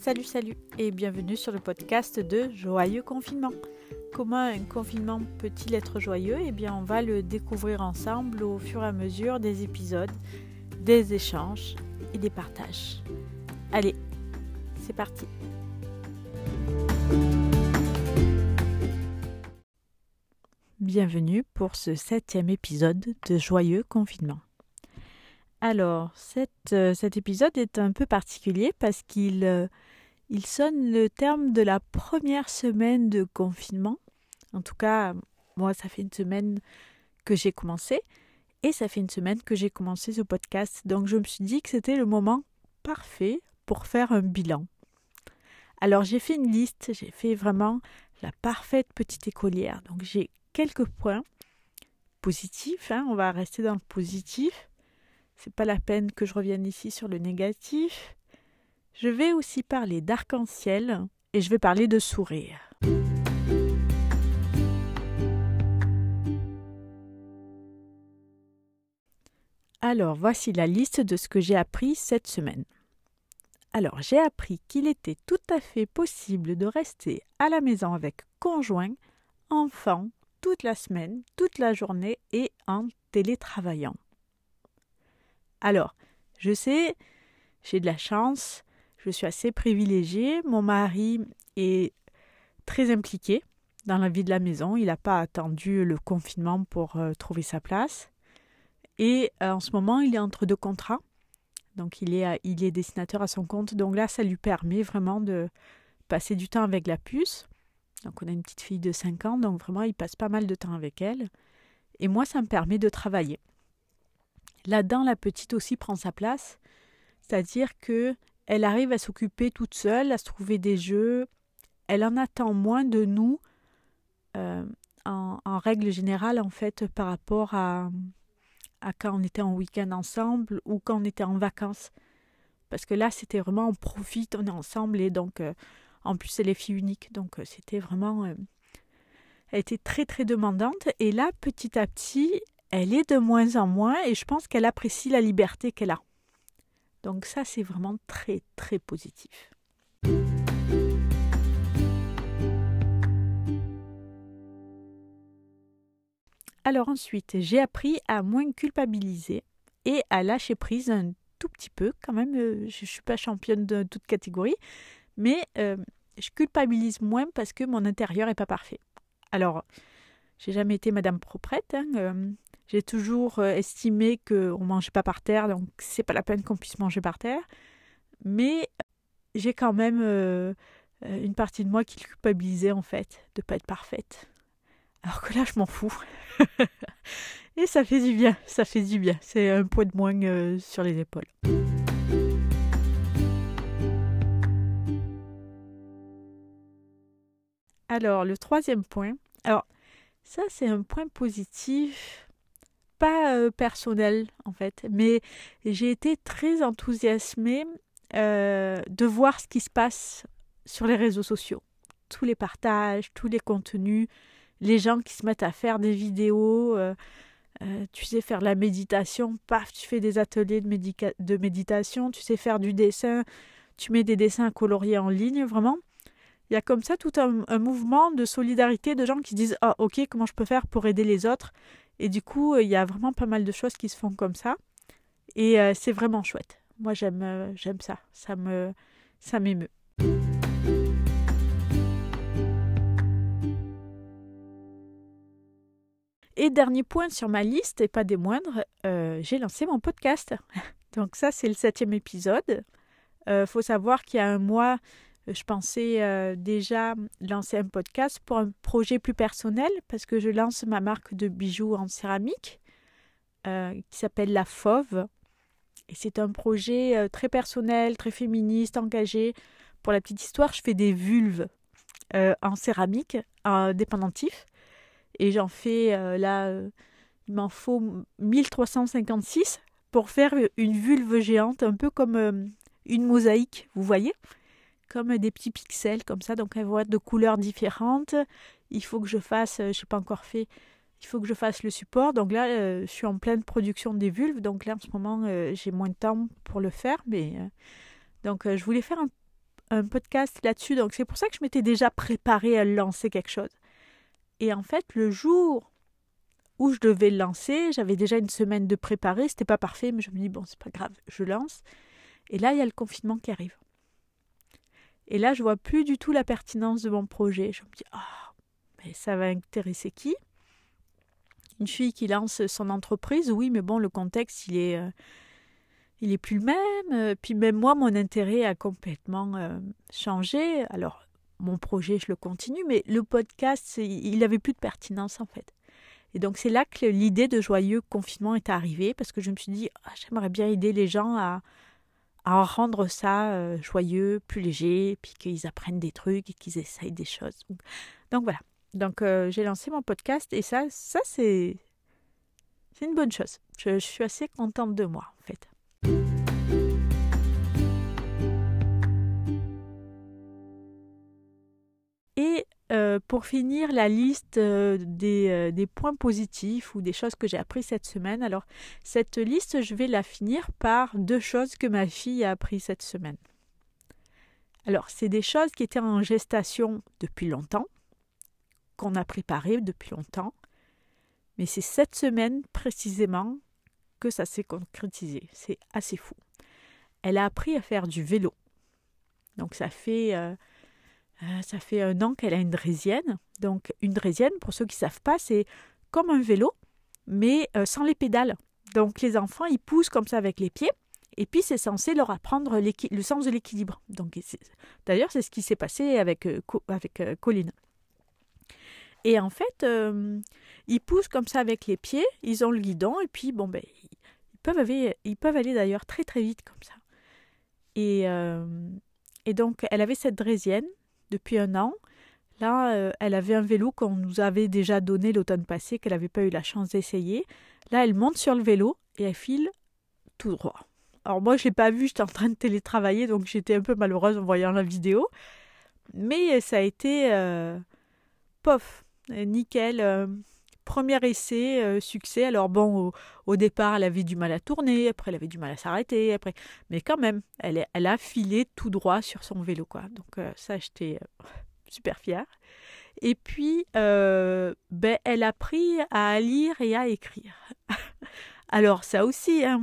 Salut, salut et bienvenue sur le podcast de Joyeux Confinement. Comment un confinement peut-il être joyeux? Eh bien, on va le découvrir ensemble au fur et à mesure des épisodes, des échanges et des partages. Allez, c'est parti Bienvenue pour ce septième épisode de Joyeux Confinement. Alors, euh, cet épisode est un peu particulier parce qu'il euh, sonne le terme de la première semaine de confinement. En tout cas, moi, ça fait une semaine que j'ai commencé et ça fait une semaine que j'ai commencé ce podcast. Donc, je me suis dit que c'était le moment parfait pour faire un bilan. Alors, j'ai fait une liste, j'ai fait vraiment la parfaite petite écolière. Donc, j'ai quelques points positifs, hein, on va rester dans le positif c'est pas la peine que je revienne ici sur le négatif. Je vais aussi parler d'arc-en-ciel et je vais parler de sourire. Alors, voici la liste de ce que j'ai appris cette semaine. Alors, j'ai appris qu'il était tout à fait possible de rester à la maison avec conjoint, enfant, toute la semaine, toute la journée et en télétravaillant. Alors, je sais, j'ai de la chance, je suis assez privilégiée. Mon mari est très impliqué dans la vie de la maison. Il n'a pas attendu le confinement pour euh, trouver sa place. Et euh, en ce moment, il est entre deux contrats. Donc, il est, il est dessinateur à son compte. Donc là, ça lui permet vraiment de passer du temps avec la puce. Donc, on a une petite fille de 5 ans. Donc, vraiment, il passe pas mal de temps avec elle. Et moi, ça me permet de travailler. Là-dedans, la petite aussi prend sa place, c'est-à-dire que elle arrive à s'occuper toute seule, à se trouver des jeux. Elle en attend moins de nous, euh, en, règle générale, en fait, par rapport à, à quand on était en week-end ensemble ou quand on était en vacances. Parce que là, c'était vraiment, on profite, on est ensemble et donc, euh, en plus, elle est fille unique. Donc, euh, c'était vraiment. elle était très, très demandante. Et là, petit à petit, elle est de moins en moins et je pense qu'elle apprécie la liberté qu'elle a. Donc ça, c'est vraiment très, très positif. Alors ensuite, j'ai appris à moins culpabiliser et à lâcher prise un tout petit peu. Quand même, euh, je ne suis pas championne de toute catégorie, mais euh, je culpabilise moins parce que mon intérieur n'est pas parfait. Alors, j'ai jamais été Madame Proprette. Hein, euh, j'ai toujours euh, estimé qu'on ne mangeait pas par terre, donc c'est pas la peine qu'on puisse manger par terre. Mais j'ai quand même euh, une partie de moi qui culpabilisait en fait de pas être parfaite. Alors que là, je m'en fous. Et ça fait du bien, ça fait du bien. C'est un poids de moins sur les épaules. Alors, le troisième point. Ça, c'est un point positif pas euh, personnel en fait, mais j'ai été très enthousiasmée euh, de voir ce qui se passe sur les réseaux sociaux. Tous les partages, tous les contenus, les gens qui se mettent à faire des vidéos, euh, tu sais faire de la méditation, paf, tu fais des ateliers de, de méditation, tu sais faire du dessin, tu mets des dessins coloriés en ligne, vraiment. Il y a comme ça tout un, mouvement de solidarité de gens qui disent Ah, ok, comment je peux faire pour aider les autres? Et du coup, il y a vraiment pas mal de choses qui se font comme ça. Et euh, c'est vraiment chouette. Moi, j'aime euh, j'aime ça. Ça me ça m'émeut. Et dernier point sur ma liste, et pas des moindres, euh, j'ai lancé mon podcast. Donc ça, c'est le septième épisode. Il faut savoir qu'il y a un mois, je pensais euh, déjà lancer un podcast pour un projet plus personnel parce que je lance ma marque de bijoux en céramique euh, qui s'appelle La Fauve. Et c'est un projet euh, très personnel, très féministe, engagé. Pour la petite histoire, je fais des vulves en céramique, en dépendantif. Et j'en fais là, il m'en faut 1356 pour faire une vulve géante, un peu comme une mosaïque, vous voyez comme des petits pixels comme ça, donc elles vont être de couleurs différentes. Il faut que je fasse, euh, je n'ai pas encore fait, il faut que je fasse le support. Donc là, euh, je suis en pleine production des vulves, donc là en ce moment, euh, j'ai moins de temps pour le faire, mais donc je voulais faire un podcast là-dessus, donc c'est pour ça que je m'étais déjà préparée à lancer quelque chose. Et en fait, le jour où je devais le lancer, j'avais déjà une semaine de préparer, c'était pas parfait, mais je me dis bon, c'est pas grave, je lance. Et là, il y a le confinement qui arrive. Et là, je vois plus du tout la pertinence de mon projet. Je me dis ah, mais ça va intéresser qui? Une fille qui lance son entreprise, oui, mais bon, le contexte, il est euh, il est plus le même. Euh, puis même moi, mon intérêt a complètement euh, changé. Alors, mon projet, je le continue, mais le podcast, il n'avait plus de pertinence en fait. Et donc c'est là que l'idée de joyeux confinement est arrivée, parce que je me suis dit, ah, j'aimerais bien aider les gens à, à rendre ça euh, joyeux, plus léger, puis qu'ils apprennent des trucs et qu'ils essayent des choses. Donc voilà. Donc j'ai lancé mon podcast et ça, ça c'est, c'est une bonne chose. je suis assez contente de moi en fait. Euh, pour finir la liste euh, euh, des, points positifs ou des choses que j'ai appris cette semaine, alors cette liste, je vais la finir par deux choses que ma fille a appris cette semaine. Alors, c'est des choses qui étaient en gestation depuis longtemps, qu'on a préparées depuis longtemps, mais c'est cette semaine précisément que ça s'est concrétisé. C'est assez fou. Elle a appris à faire du vélo. Donc ça fait euh, ça fait un an qu'elle a une draisienne. Donc, une draisienne, pour ceux qui ne savent pas, c'est comme un vélo, mais euh, sans les pédales. Donc, les enfants, ils poussent comme ça avec les pieds. Et puis, c'est censé leur apprendre le sens de l'équilibre. Donc, d'ailleurs, c'est ce qui s'est passé avec, euh, avec Colline. Et en fait, ils poussent comme ça avec les pieds, ils ont le guidon, et puis, bon, ben, ils peuvent aller, ils peuvent aller d'ailleurs très, très vite comme ça. Et, et donc, elle avait cette draisienne depuis un an. Là, euh, elle avait un vélo qu'on nous avait déjà donné l'automne passé, qu'elle n'avait pas eu la chance d'essayer. Là, elle monte sur le vélo et elle file tout droit. Alors moi, je l'ai pas vu, j'étais en train de télétravailler, donc j'étais un peu malheureuse en voyant la vidéo. Mais ça a été euh, pof, nickel. Euh, premier essai, succès. Alors bon, au, départ, elle avait du mal à tourner, après elle avait du mal à s'arrêter, après, mais quand même, elle, a filé tout droit sur son vélo, quoi. Donc ça, j'étais super fière. Et puis, ben, elle a appris à lire et à écrire. Alors ça aussi, hein,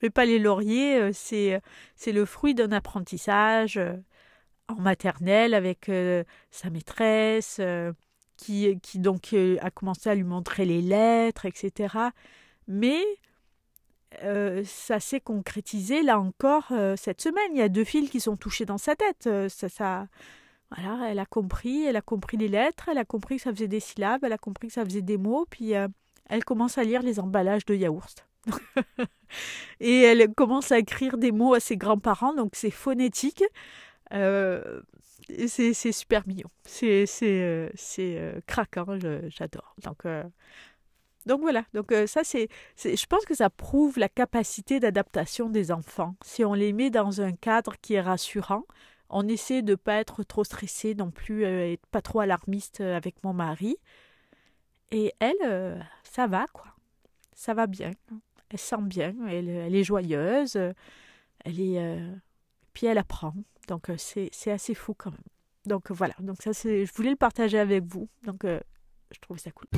je ne pas les lauriers, c'est c'est le fruit d'un apprentissage en maternelle avec sa maîtresse qui, donc euh, a commencé à lui montrer les lettres, etc. Mais euh, ça s'est concrétisé là encore euh, cette semaine. Il y a deux fils qui sont touchés dans sa tête. ça, voilà, elle a compris, elle a compris les lettres, elle a compris que ça faisait des syllabes, elle a compris que ça faisait des mots, puis elle commence à lire les emballages de yaourt. et elle commence à écrire des mots à ses grands-parents, donc c'est phonétique c'est super mignon. C'est euh, euh, craquant, j'adore. Donc, euh, donc voilà, donc ça c'est, je pense que ça prouve la capacité d'adaptation des enfants. Si on les met dans un cadre qui est rassurant, on essaie de pas être trop stressé non plus, pas trop alarmiste avec mon mari. Et elle, ça va quoi, ça va bien. Elle sent bien, elle, elle est joyeuse, elle est, puis elle apprend. Donc euh, c'est assez fou quand même. Donc voilà, donc ça c'est, je voulais le partager avec vous. Donc euh, je trouvais ça cool.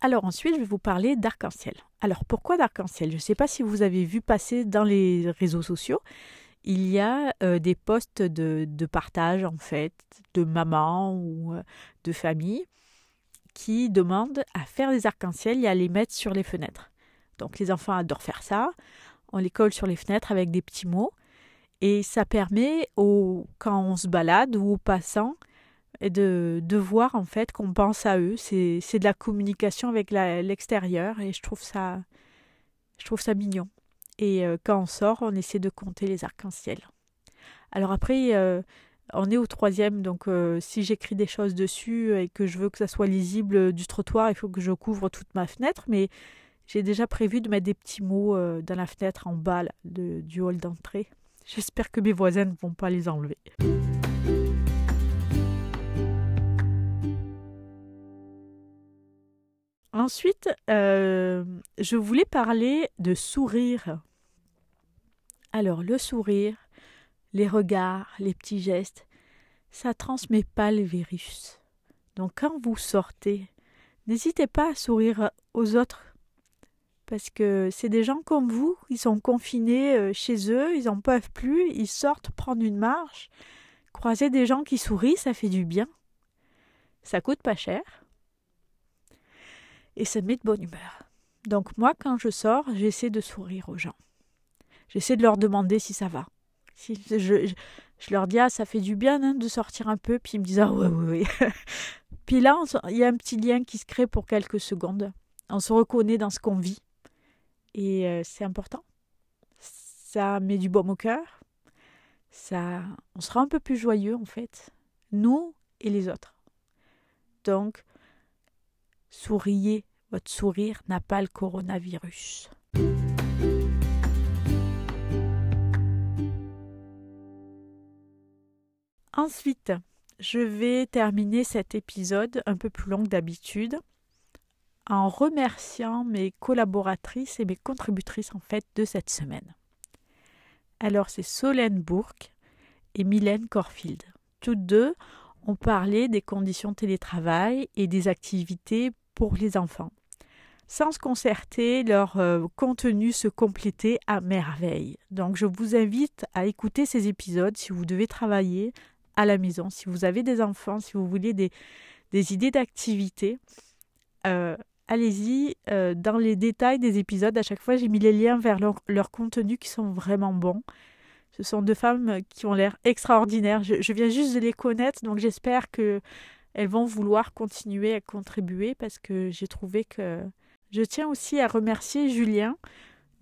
Alors ensuite, je vais vous parler d'arc-en-ciel. Alors pourquoi d'arc-en-ciel? Je ne sais pas si vous avez vu passer dans les réseaux sociaux, il y a euh, des postes de, partage en fait, de maman ou de famille qui demandent à faire des arcs-en-ciel et à les mettre sur les fenêtres. Donc les enfants adorent faire ça. On les colle sur les fenêtres avec des petits mots. Et ça permet, aux, quand on se balade ou aux passants, de, de voir en fait qu'on pense à eux. C'est, de la communication avec l'extérieur et je trouve ça, je trouve ça mignon. Et euh, quand on sort, on essaie de compter les arcs-en-ciel. Alors après, euh, on est au troisième, donc euh, si j'écris des choses dessus et que je veux que ça soit lisible du trottoir, il faut que je couvre toute ma fenêtre. Mais j'ai déjà prévu de mettre des petits mots euh, dans la fenêtre en bas du hall d'entrée. J'espère que mes voisins ne vont pas les enlever. Ensuite, euh, je voulais parler de sourire. Alors, le sourire, les regards, les petits gestes, ça transmet pas le virus. Donc, quand vous sortez, n'hésitez pas à sourire aux autres. Parce que c'est des gens comme vous, ils sont confinés euh, chez eux, ils n'en peuvent plus, ils sortent prendre une marche. Croiser des gens qui sourient, ça fait du bien. Ça coûte pas cher et ça me met de bonne humeur. Donc moi, quand je sors, j'essaie de sourire aux gens. J'essaie de leur demander si ça va. Si je, je, leur dis, ah, ça fait du bien hein, de sortir un peu, puis ils me disent, ah ouais, ouais, ouais. puis là, il y a un petit lien qui se crée pour quelques secondes. On se reconnaît dans ce qu'on vit. Et euh, c'est important. Ça met du baume au cœur. Ça, on sera un peu plus joyeux, en fait. Nous et les autres. Donc, souriez votre sourire n'a pas le coronavirus. Ensuite, je vais terminer cet épisode un peu plus long que d'habitude en remerciant mes collaboratrices et mes contributrices en fait de cette semaine. Alors c'est Solène Bourque et Mylène Corfield. Toutes deux ont parlé des conditions de télétravail et des activités pour les enfants. Sans se concerter, leur euh, contenu se complétait à merveille. Donc je vous invite à écouter ces épisodes si vous devez travailler à la maison, si vous avez des enfants, si vous voulez des, idées d'activité. Euh, allez-y euh, dans les détails des épisodes. À chaque fois, j'ai mis les liens vers leur, contenu qui sont vraiment bons. Ce sont deux femmes qui ont l'air extraordinaires. Je, je, viens juste de les connaître, donc j'espère que elles vont vouloir continuer à contribuer parce que j'ai trouvé que je tiens aussi à remercier Julien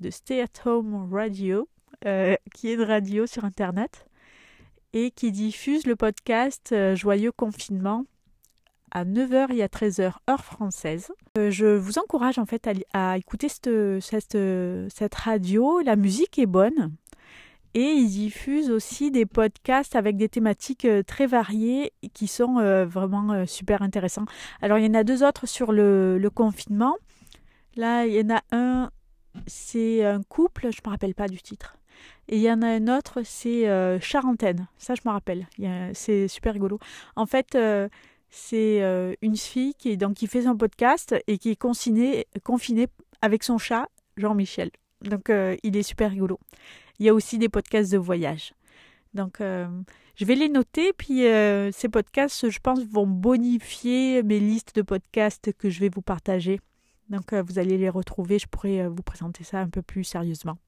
de Stay at Home Radio, euh, qui est une radio sur Internet et qui diffuse le podcast euh, Joyeux confinement à 9h et à 13h heure française. Euh, je vous encourage en fait à, écouter cette, cette, cette, radio. La musique est bonne. Et ils diffusent aussi des podcasts avec des thématiques euh, très variées qui sont euh, vraiment euh, super intéressants. Alors, il y en a deux autres sur le, confinement. Là, il y en a un, c'est un couple, je ne me rappelle pas du titre. Et il y en a un autre, c'est Charentaine. Ça, je me rappelle. C'est super rigolo. En fait, c'est une fille qui, donc, qui fait son podcast et qui est confinée, confinée avec son chat, Jean-Michel. Donc, il est super rigolo. Il y a aussi des podcasts de voyage. Donc, euh, je vais les noter. Puis, euh, ces podcasts, je pense, vont bonifier mes listes de podcasts que je vais vous partager. Donc, euh, vous allez les retrouver. Je pourrai vous présenter ça un peu plus sérieusement.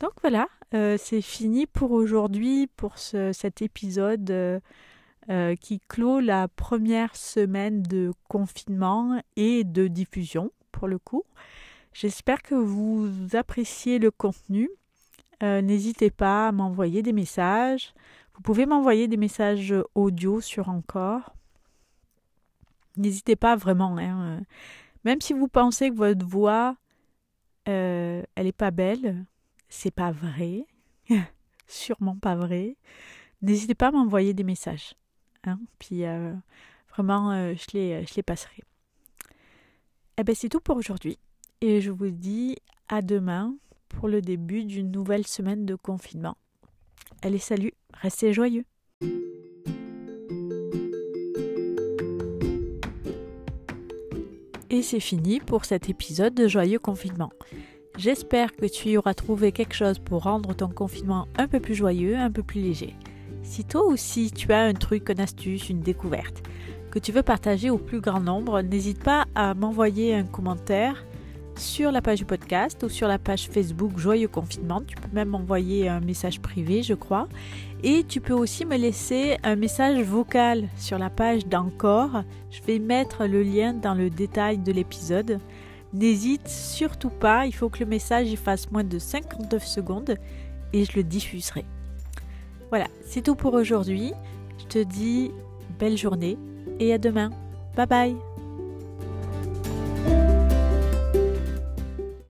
Donc voilà, c'est fini pour aujourd'hui, pour cet épisode euh, qui clôt la première semaine de confinement et de diffusion pour le coup. J'espère que vous appréciez le contenu. Euh, n'hésitez pas à m'envoyer des messages. Vous pouvez m'envoyer des messages audio sur encore. N'hésitez pas vraiment. Hein. Même si vous pensez que votre voix, euh, elle n'est pas belle, c'est pas vrai. Sûrement pas vrai. N'hésitez pas à m'envoyer des messages. Hein. Puis euh, vraiment, euh, je, les, je les passerai. Eh bien, c'est tout pour aujourd'hui. Et je vous dis à demain pour le début d'une nouvelle semaine de confinement. Allez, salut, restez joyeux. Et c'est fini pour cet épisode de Joyeux Confinement. J'espère que tu y auras trouvé quelque chose pour rendre ton confinement un peu plus joyeux, un peu plus léger. Si toi aussi tu as un truc, une astuce, une découverte que tu veux partager au plus grand nombre, n'hésite pas à m'envoyer un commentaire sur la page du podcast ou sur la page Facebook Joyeux Confinement. Tu peux même m'envoyer un message privé, je crois. Et tu peux aussi me laisser un message vocal sur la page d'Encore. Je vais mettre le lien dans le détail de l'épisode. N'hésite surtout pas, il faut que le message fasse moins de 59 secondes et je le diffuserai. Voilà, c'est tout pour aujourd'hui. Je te dis belle journée et à demain. Bye bye